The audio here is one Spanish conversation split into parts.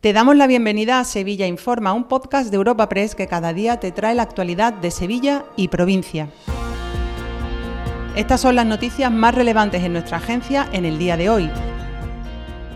Te damos la bienvenida a Sevilla Informa, un podcast de Europa Press que cada día te trae la actualidad de Sevilla y provincia. Estas son las noticias más relevantes en nuestra agencia en el día de hoy.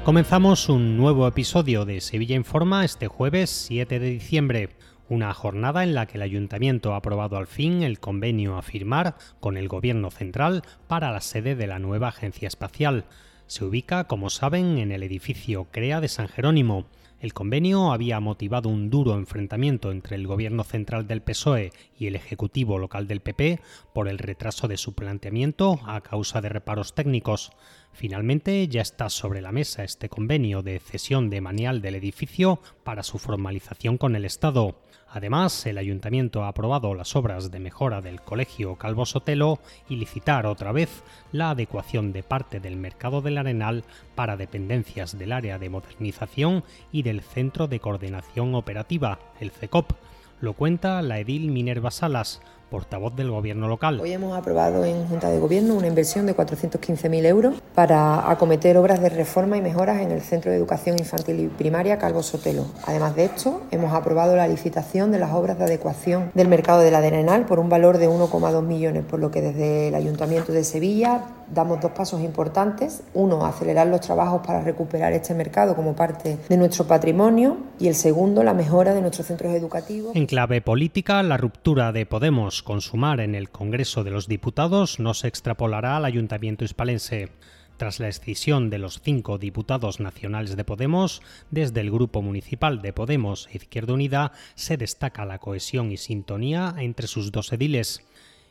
Comenzamos un nuevo episodio de Sevilla Informa este jueves 7 de diciembre, una jornada en la que el ayuntamiento ha aprobado al fin el convenio a firmar con el Gobierno central para la sede de la nueva agencia espacial. Se ubica, como saben, en el edificio CREA de San Jerónimo. El convenio había motivado un duro enfrentamiento entre el gobierno central del PSOE y el ejecutivo local del PP por el retraso de su planteamiento a causa de reparos técnicos. Finalmente ya está sobre la mesa este convenio de cesión de manial del edificio para su formalización con el Estado. Además, el ayuntamiento ha aprobado las obras de mejora del Colegio Calvo Sotelo y licitar otra vez la adecuación de parte del mercado del Arenal para dependencias del área de modernización y del Centro de Coordinación Operativa, el CECOP. Lo cuenta la edil Minerva Salas, portavoz del Gobierno local. Hoy hemos aprobado en Junta de Gobierno una inversión de 415.000 euros para acometer obras de reforma y mejoras en el Centro de Educación Infantil y Primaria Calvo Sotelo. Además de esto, hemos aprobado la licitación de las obras de adecuación del mercado de la Arenal por un valor de 1,2 millones, por lo que desde el Ayuntamiento de Sevilla damos dos pasos importantes. Uno, acelerar los trabajos para recuperar este mercado como parte de nuestro patrimonio y el segundo, la mejora de nuestros centros educativos. En clave política, la ruptura de Podemos con Sumar en el Congreso de los Diputados no se extrapolará al Ayuntamiento hispalense. Tras la escisión de los cinco diputados nacionales de Podemos, desde el Grupo Municipal de Podemos e Izquierda Unida se destaca la cohesión y sintonía entre sus dos ediles.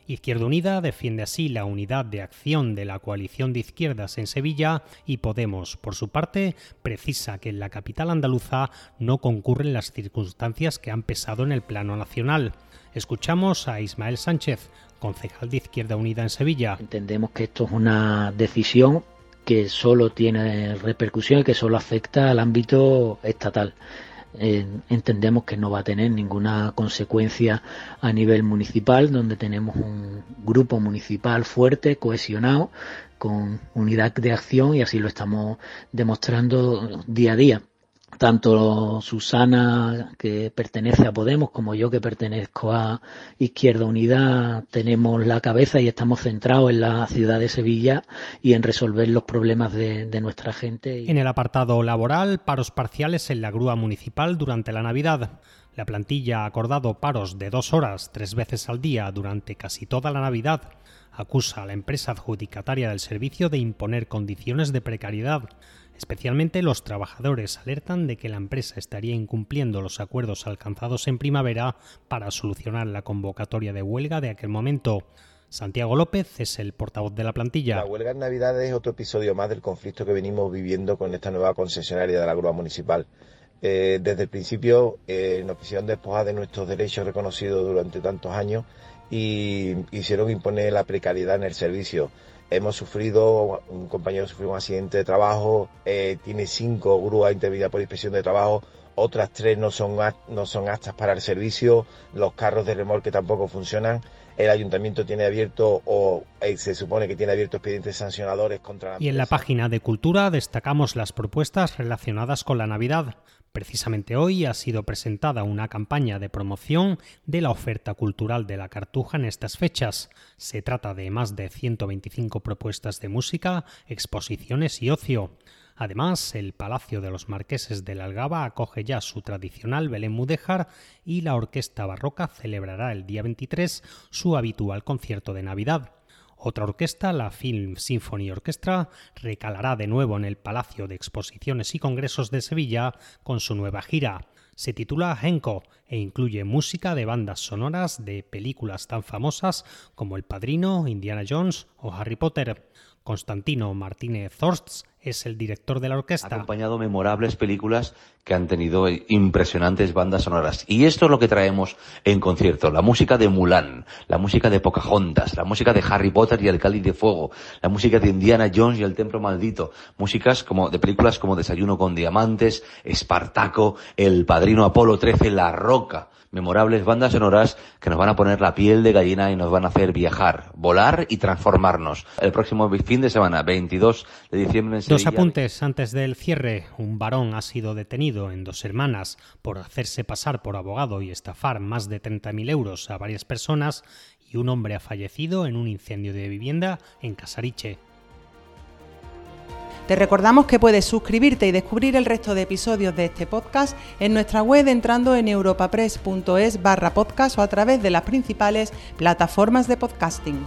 Izquierda Unida defiende así la unidad de acción de la coalición de izquierdas en Sevilla y Podemos, por su parte, precisa que en la capital andaluza no concurren las circunstancias que han pesado en el plano nacional. Escuchamos a Ismael Sánchez, concejal de Izquierda Unida en Sevilla. Entendemos que esto es una decisión que solo tiene repercusión y que solo afecta al ámbito estatal. Eh, entendemos que no va a tener ninguna consecuencia a nivel municipal, donde tenemos un grupo municipal fuerte, cohesionado, con unidad de acción y así lo estamos demostrando día a día tanto Susana, que pertenece a Podemos, como yo, que pertenezco a Izquierda Unida, tenemos la cabeza y estamos centrados en la ciudad de Sevilla y en resolver los problemas de, nuestra gente. En el apartado laboral, paros parciales en la grúa municipal durante la Navidad. La plantilla ha acordado paros de dos horas, tres veces al día, durante casi toda la Navidad. Acusa a la empresa adjudicataria del servicio de imponer condiciones de precariedad. Especialmente los trabajadores alertan de que la empresa estaría incumpliendo los acuerdos alcanzados en primavera para solucionar la convocatoria de huelga de aquel momento. Santiago López es el portavoz de la plantilla. La huelga en Navidad es otro episodio más del conflicto que venimos viviendo con esta nueva concesionaria de la grúa municipal. Eh, desde el principio eh, nos quisieron despojar de nuestros derechos reconocidos durante tantos años y hicieron imponer la precariedad en el servicio hemos sufrido, un compañero sufrió un accidente de trabajo, eh, tiene cinco grúas intervenidas por inspección de trabajo, otras tres no son, no son aptas para el servicio, los carros de remolque tampoco funcionan, el ayuntamiento tiene abierto o eh, se supone que tiene abierto expedientes sancionadores contra la Y en la página de cultura destacamos las propuestas relacionadas con la Navidad. Precisamente hoy ha sido presentada una campaña de promoción de la oferta cultural de la Cartuja en estas fechas. Se trata de más de 125 propuestas de música, exposiciones y ocio. Además, el Palacio de los Marqueses de la Algaba acoge ya su tradicional Belén Mudéjar y la Orquesta Barroca celebrará el día 23 su habitual concierto de Navidad. Otra orquesta, la Film Symphony Orchestra, recalará de nuevo en el Palacio de Exposiciones y Congresos de Sevilla con su nueva gira. Se titula Henko e incluye música de bandas sonoras de películas tan famosas como El Padrino, Indiana Jones o Harry Potter. Constantino Martínez Zorst es el director de la orquesta. Ha acompañado memorables películas que han tenido impresionantes bandas sonoras. Y esto es lo que traemos en concierto. La música de Mulan, la música de Pocahontas, la música de Harry Potter y el Cáliz de Fuego, la música de Indiana Jones y el Templo Maldito, músicas como de películas como Desayuno con Diamantes, Espartaco, El Padrino Apolo 13, La Roca memorables bandas sonoras que nos van a poner la piel de gallina y nos van a hacer viajar, volar y transformarnos. El próximo fin de semana, 22 de diciembre en Sevilla. Dos apuntes antes del cierre. Un varón ha sido detenido en Dos Hermanas por hacerse pasar por abogado y estafar más de 30.000 euros a varias personas y un hombre ha fallecido en un incendio de vivienda en Casariche. Te recordamos que puedes suscribirte y descubrir el resto de episodios de este podcast en nuestra web entrando en europapress.es barra podcast o a través de las principales plataformas de podcasting.